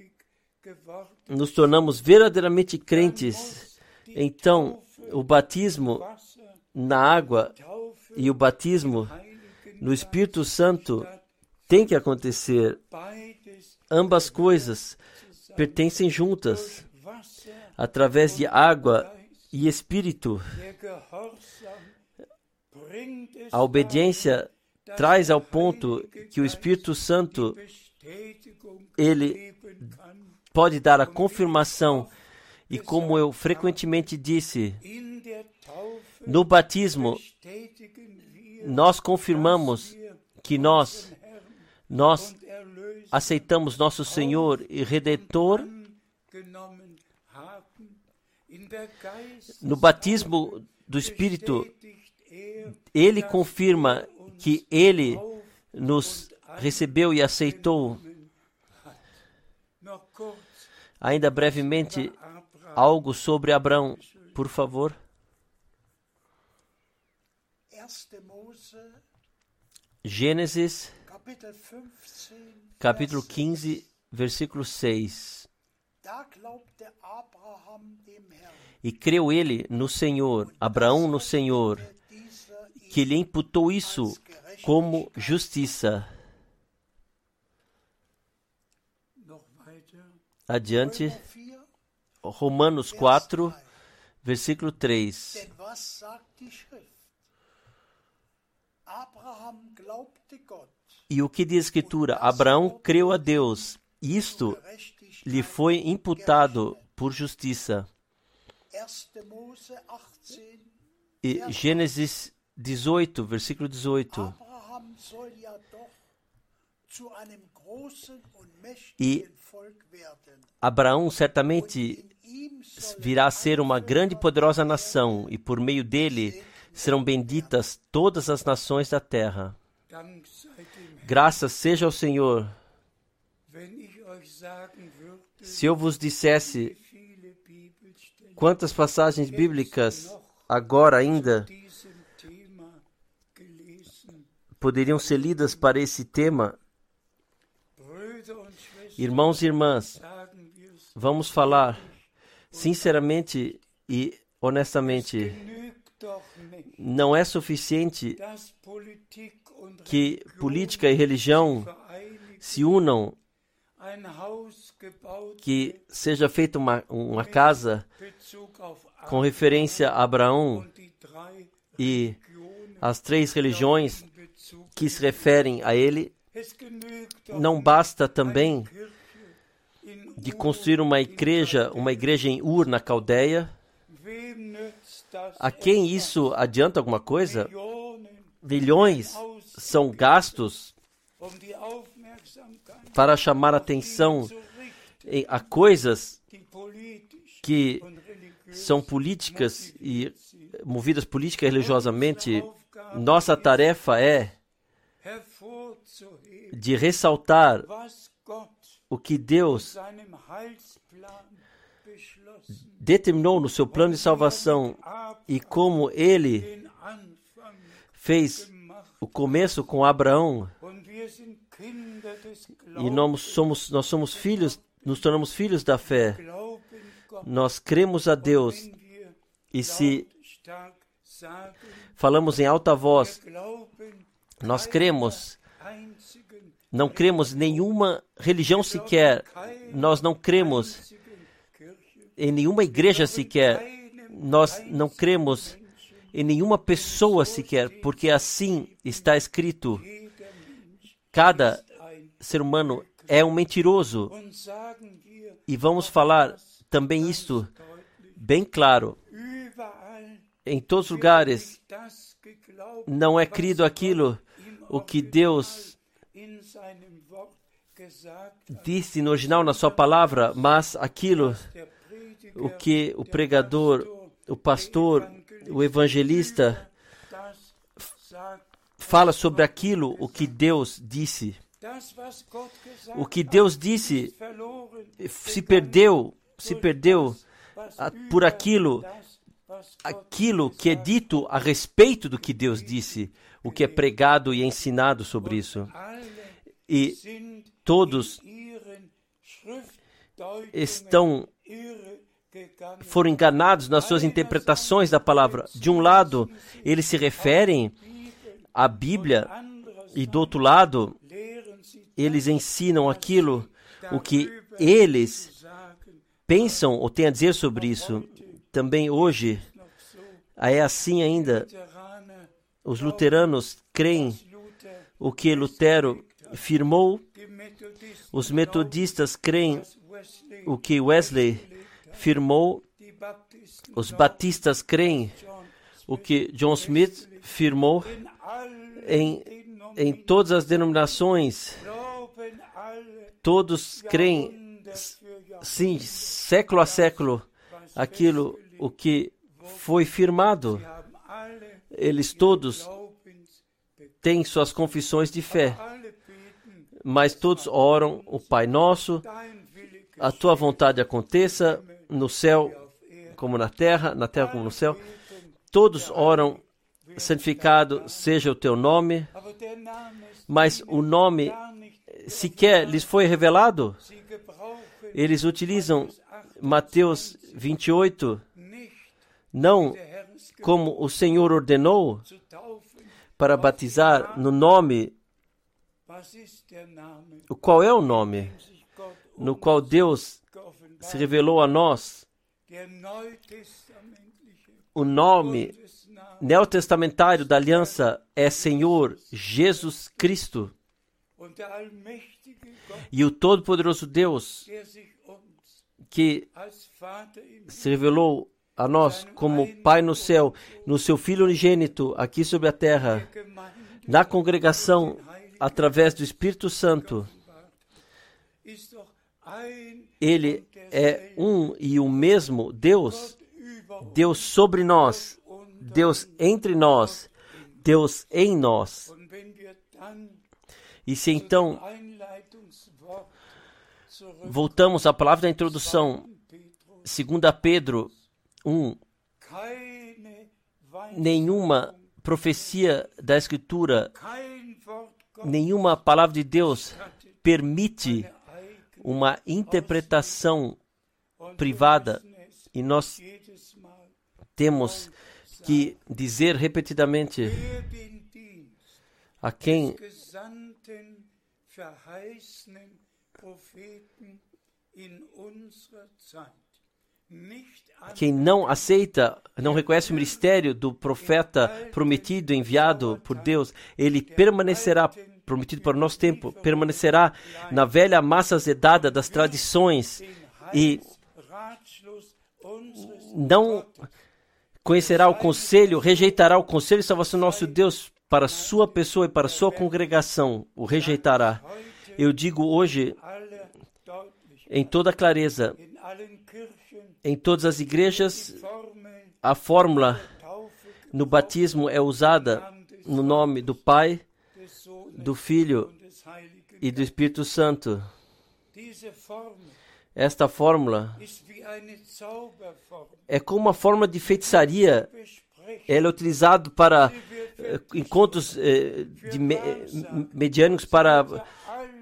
nos tornamos verdadeiramente crentes, então o batismo na água e o batismo no Espírito Santo tem que acontecer. Ambas coisas pertencem juntas, através de água e Espírito. A obediência traz ao ponto que o Espírito Santo ele pode dar a confirmação e como eu frequentemente disse, no batismo nós confirmamos que nós nós aceitamos nosso Senhor e Redentor. No batismo do Espírito, ele confirma que ele nos recebeu e aceitou. Ainda brevemente, algo sobre Abraão, por favor. Gênesis, capítulo 15, versículo 6. E creu ele no Senhor, Abraão no Senhor, que lhe imputou isso como justiça. Adiante, Romanos 4, versículo 3. E o que diz a Escritura? Abraão creu a Deus, isto lhe foi imputado por justiça. E Gênesis 18, versículo 18. E Abraão certamente virá a ser uma grande e poderosa nação, e por meio dele serão benditas todas as nações da terra. Graças seja ao Senhor. Se eu vos dissesse quantas passagens bíblicas agora ainda poderiam ser lidas para esse tema, irmãos e irmãs, vamos falar sinceramente e honestamente. Não é suficiente que política e religião se unam, que seja feita uma, uma casa com referência a Abraão e as três religiões que se referem a ele. Não basta também de construir uma igreja, uma igreja em Ur, na Caldeia. A quem isso adianta alguma coisa? Bilhões são gastos para chamar atenção a coisas que são políticas e movidas política e religiosamente. Nossa tarefa é de ressaltar o que Deus determinou no seu plano de salvação e como ele fez o começo com Abraão. E nós somos, nós somos filhos, nos tornamos filhos da fé. Nós cremos a Deus. E se falamos em alta voz, nós cremos. Não cremos em nenhuma religião sequer. Nós não cremos em nenhuma igreja sequer. Nós não cremos em nenhuma pessoa sequer, porque assim está escrito. Cada ser humano é um mentiroso. E vamos falar também isto bem claro. Em todos os lugares não é crido aquilo o que Deus disse no original na sua palavra, mas aquilo o que o pregador, o pastor, o evangelista fala sobre aquilo o que Deus disse. O que Deus disse se perdeu, se perdeu por aquilo aquilo que é dito a respeito do que Deus disse, o que é pregado e ensinado sobre isso. E todos estão foram enganados nas suas interpretações da palavra. De um lado, eles se referem à Bíblia e do outro lado, eles ensinam aquilo o que eles pensam ou têm a dizer sobre isso. Também hoje é assim ainda. Os luteranos creem o que Lutero firmou, os metodistas creem o que Wesley firmou, os batistas creem o que John Smith firmou em, em todas as denominações. Todos creem, sim, século a século, aquilo o que foi firmado. Eles todos têm suas confissões de fé, mas todos oram o Pai Nosso, a tua vontade aconteça, no céu como na terra, na terra como no céu. Todos oram, santificado seja o teu nome, mas o nome sequer lhes foi revelado. Eles utilizam Mateus 28, não como o Senhor ordenou, para batizar no nome. Qual é o nome? No qual Deus se revelou a nós? O nome neotestamentário da aliança é Senhor Jesus Cristo. E o Todo-Poderoso Deus, que se revelou a nós como Pai no céu, no seu Filho unigênito aqui sobre a terra, na congregação, através do Espírito Santo, ele é um e o mesmo Deus, Deus sobre nós, Deus entre nós, Deus em nós. E se então voltamos à palavra da introdução, 2 Pedro 1, nenhuma profecia da Escritura, nenhuma palavra de Deus permite uma interpretação privada. E nós temos que dizer repetidamente a quem quem não aceita, não reconhece o ministério do profeta prometido, enviado por Deus, ele permanecerá prometido para o nosso tempo, permanecerá na velha massa azedada das tradições e não conhecerá o conselho, rejeitará o conselho de salvação do nosso Deus para sua pessoa e para sua congregação, o rejeitará. Eu digo hoje, em toda clareza, em todas as igrejas, a fórmula no batismo é usada no nome do Pai, do Filho e do Espírito Santo. Esta fórmula é como uma forma de feitiçaria. Ela é utilizada para eh, encontros eh, de me, mediânicos, para,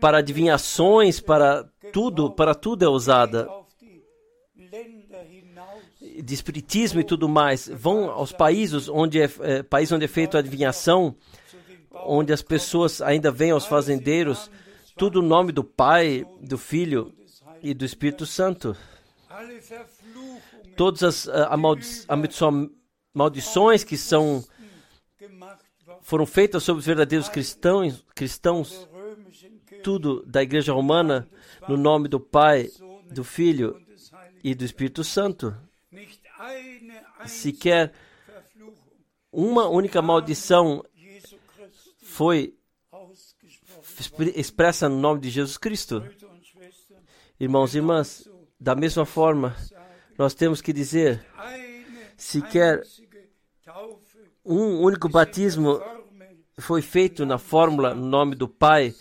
para adivinhações, para tudo, para tudo é usada. De espiritismo e tudo mais. Vão aos países onde é, é país onde é feita a adivinhação, onde as pessoas ainda vêm aos fazendeiros, tudo o nome do Pai, do Filho e do Espírito Santo. Todas as uh, maldições que são foram feitas sobre os verdadeiros cristãos, cristãos, tudo da Igreja Romana, no nome do Pai, do Filho e do Espírito Santo. Sequer uma única maldição foi expressa no nome de Jesus Cristo. Irmãos e irmãs, da mesma forma, nós temos que dizer: sequer um único batismo foi feito na fórmula no nome do Pai,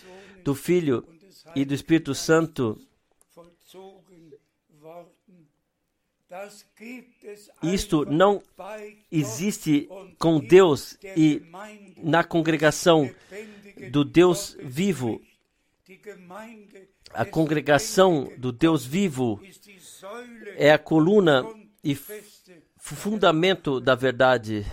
do Filho e do Espírito Santo. Isto não existe com Deus e na congregação do Deus vivo. A congregação do Deus vivo é a coluna e fundamento da verdade.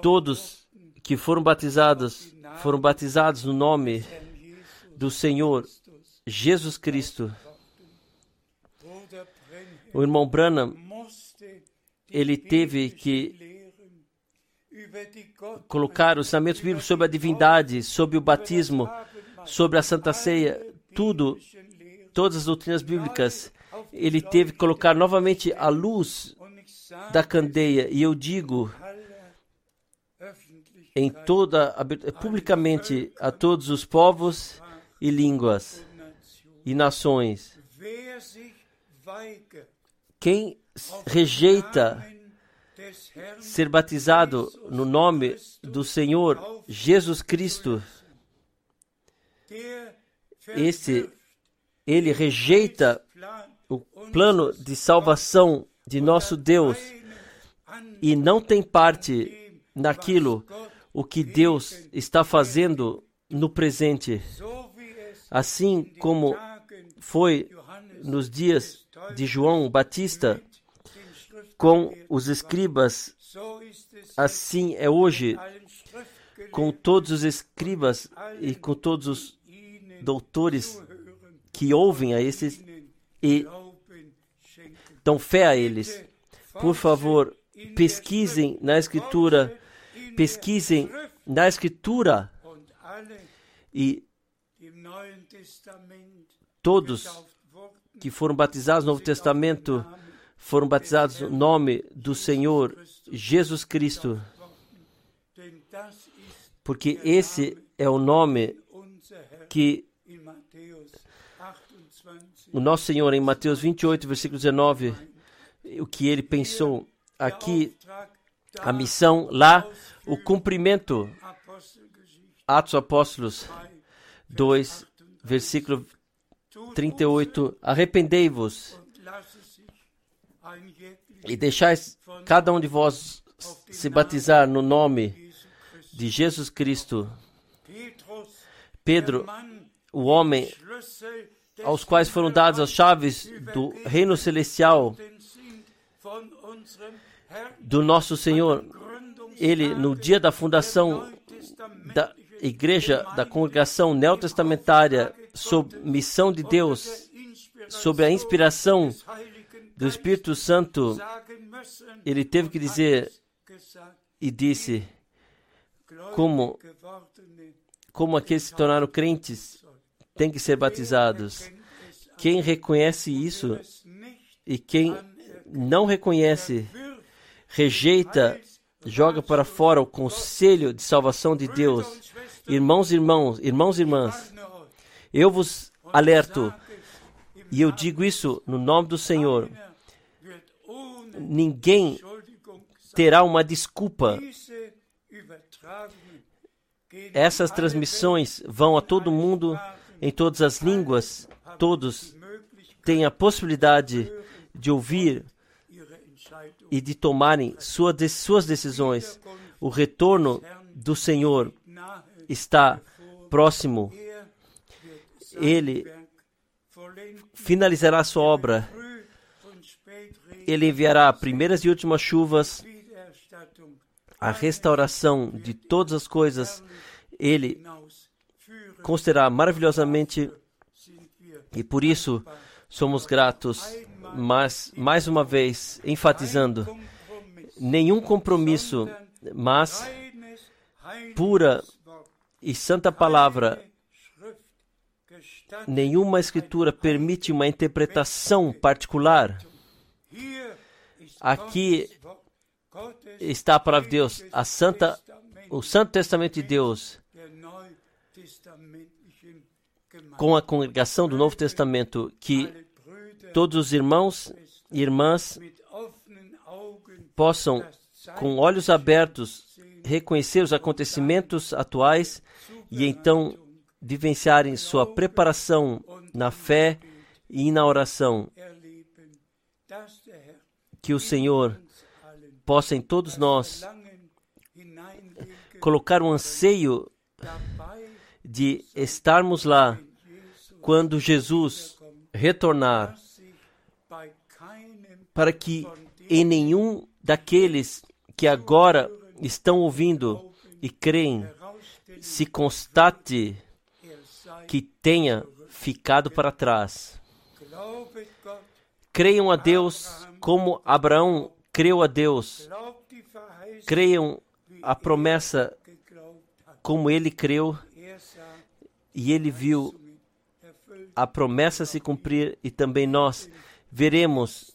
Todos que foram batizados foram batizados no nome do Senhor Jesus Cristo. O irmão Branham, ele teve que colocar os ensinamentos bíblicos sobre a divindade, sobre o batismo, sobre a Santa Ceia, tudo, todas as doutrinas bíblicas, ele teve que colocar novamente a luz da candeia. E eu digo em toda publicamente a todos os povos e línguas e nações. Quem rejeita ser batizado no nome do Senhor Jesus Cristo, esse ele rejeita o plano de salvação de nosso Deus e não tem parte naquilo o que Deus está fazendo no presente. Assim como foi nos dias de João Batista com os escribas, assim é hoje com todos os escribas e com todos os doutores que ouvem a esses e dão fé a eles. Por favor, pesquisem na Escritura, pesquisem na Escritura e todos que foram batizados no Novo Testamento foram batizados no nome do Senhor Jesus Cristo, porque esse é o nome que o nosso Senhor, em Mateus 28, versículo 19, o que ele pensou aqui, a missão, lá, o cumprimento. Atos Apóstolos 2, versículo 38. Arrependei-vos e deixais cada um de vós se batizar no nome de Jesus Cristo. Pedro, o homem aos quais foram dadas as chaves do reino celestial do nosso Senhor. Ele, no dia da fundação da igreja, da congregação neotestamentária, sob missão de Deus, sob a inspiração do Espírito Santo, ele teve que dizer e disse como como aqueles que se tornaram crentes têm que ser batizados. Quem reconhece isso e quem não reconhece rejeita, joga para fora o conselho de salvação de Deus. Irmãos, irmãos, irmãos e irmãs, eu vos alerto, e eu digo isso no nome do Senhor. Ninguém terá uma desculpa. Essas transmissões vão a todo mundo, em todas as línguas, todos têm a possibilidade de ouvir e de tomarem sua, suas decisões. O retorno do Senhor está próximo. Ele finalizará sua obra. Ele enviará primeiras e últimas chuvas, a restauração de todas as coisas. Ele considerará maravilhosamente e por isso somos gratos mas mais uma vez enfatizando nenhum compromisso, mas pura e santa palavra. Nenhuma escritura permite uma interpretação particular. Aqui está a palavra de Deus, a santa, o Santo Testamento de Deus, com a congregação do Novo Testamento, que todos os irmãos e irmãs possam, com olhos abertos, reconhecer os acontecimentos atuais e então vivenciarem sua preparação na fé e na oração. Que o Senhor possa em todos nós colocar um anseio de estarmos lá quando Jesus retornar para que em nenhum daqueles que agora estão ouvindo e creem se constate que tenha ficado para trás. Creiam a Deus como Abraão creu a Deus. Creiam a promessa como ele creu e ele viu a promessa se cumprir e também nós veremos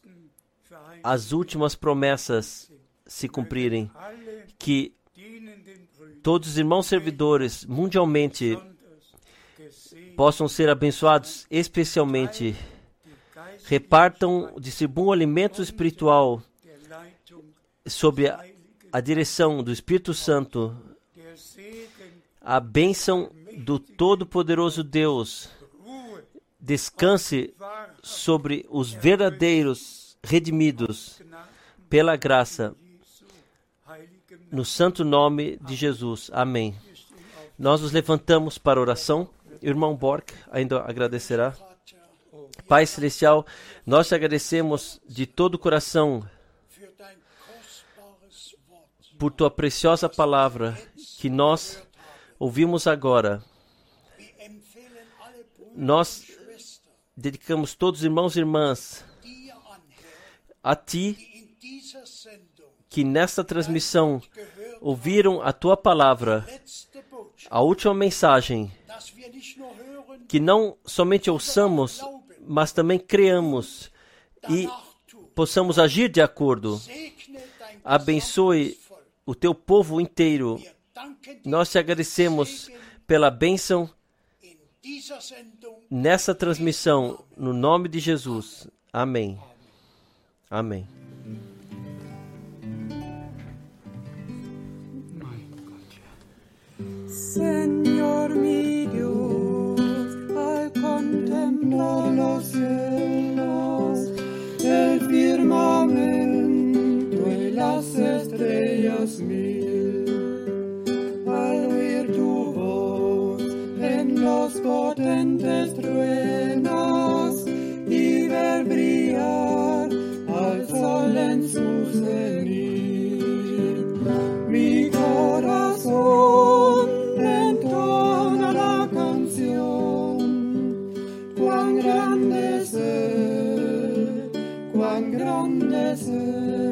as últimas promessas se cumprirem, que todos os irmãos servidores mundialmente possam ser abençoados, especialmente repartam, distribuam alimento espiritual sob a, a direção do Espírito Santo, a bênção do Todo-Poderoso Deus descanse sobre os verdadeiros redimidos pela graça, no santo nome de Jesus. Amém. Nós nos levantamos para oração. Irmão Bork ainda agradecerá. Pai Celestial, nós te agradecemos de todo o coração por tua preciosa palavra que nós ouvimos agora. Nós dedicamos todos os irmãos e irmãs a ti que nesta transmissão ouviram a tua palavra, a última mensagem, que não somente ouçamos, mas também creamos e possamos agir de acordo. Abençoe o teu povo inteiro. Nós te agradecemos pela bênção nessa transmissão, no nome de Jesus. Amém. Amém. Dios, al contemplar los cielos, el firmamento y las estrellas mil, al oír tu voz en los potentes truenos y ver brillar al sol en su cenit. Mi corazón grande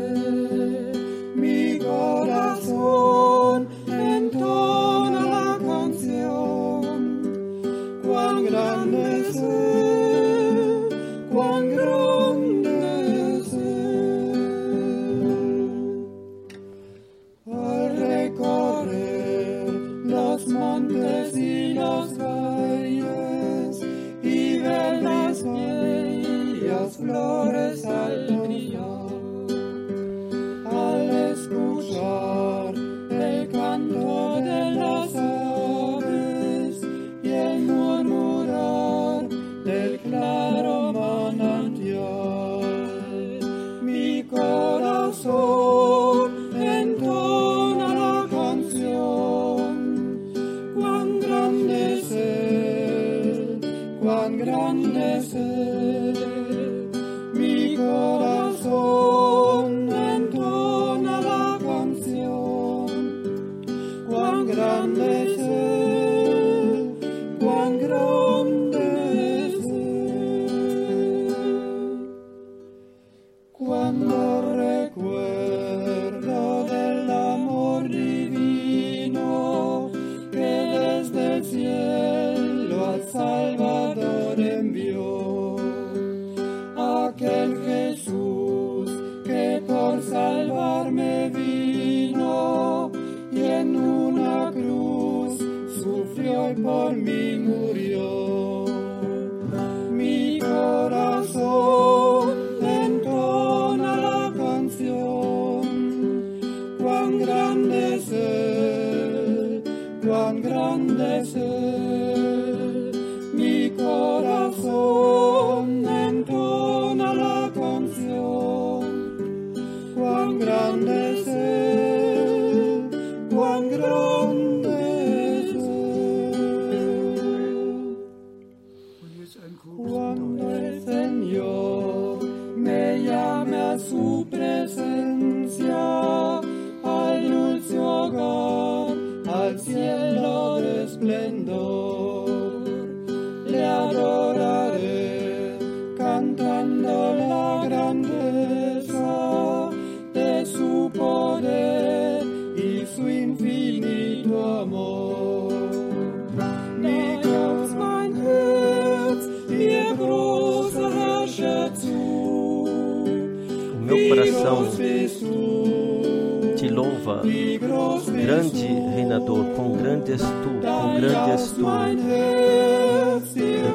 grande és tu, quão grande és tu.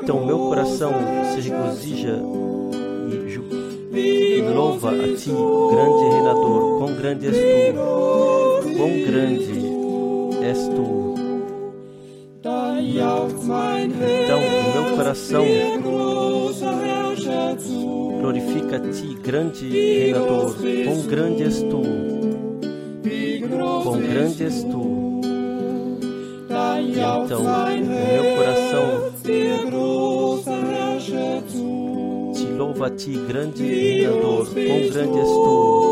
Então meu coração se regozija e louva a ti, grande reinador, quão grande és tu, quão grande és tu. Então o meu coração glorifica a ti, grande reinador, quão grande és tu, quão grande és tu então meu coração te louva a ti, grande Criador, quão grande és tu.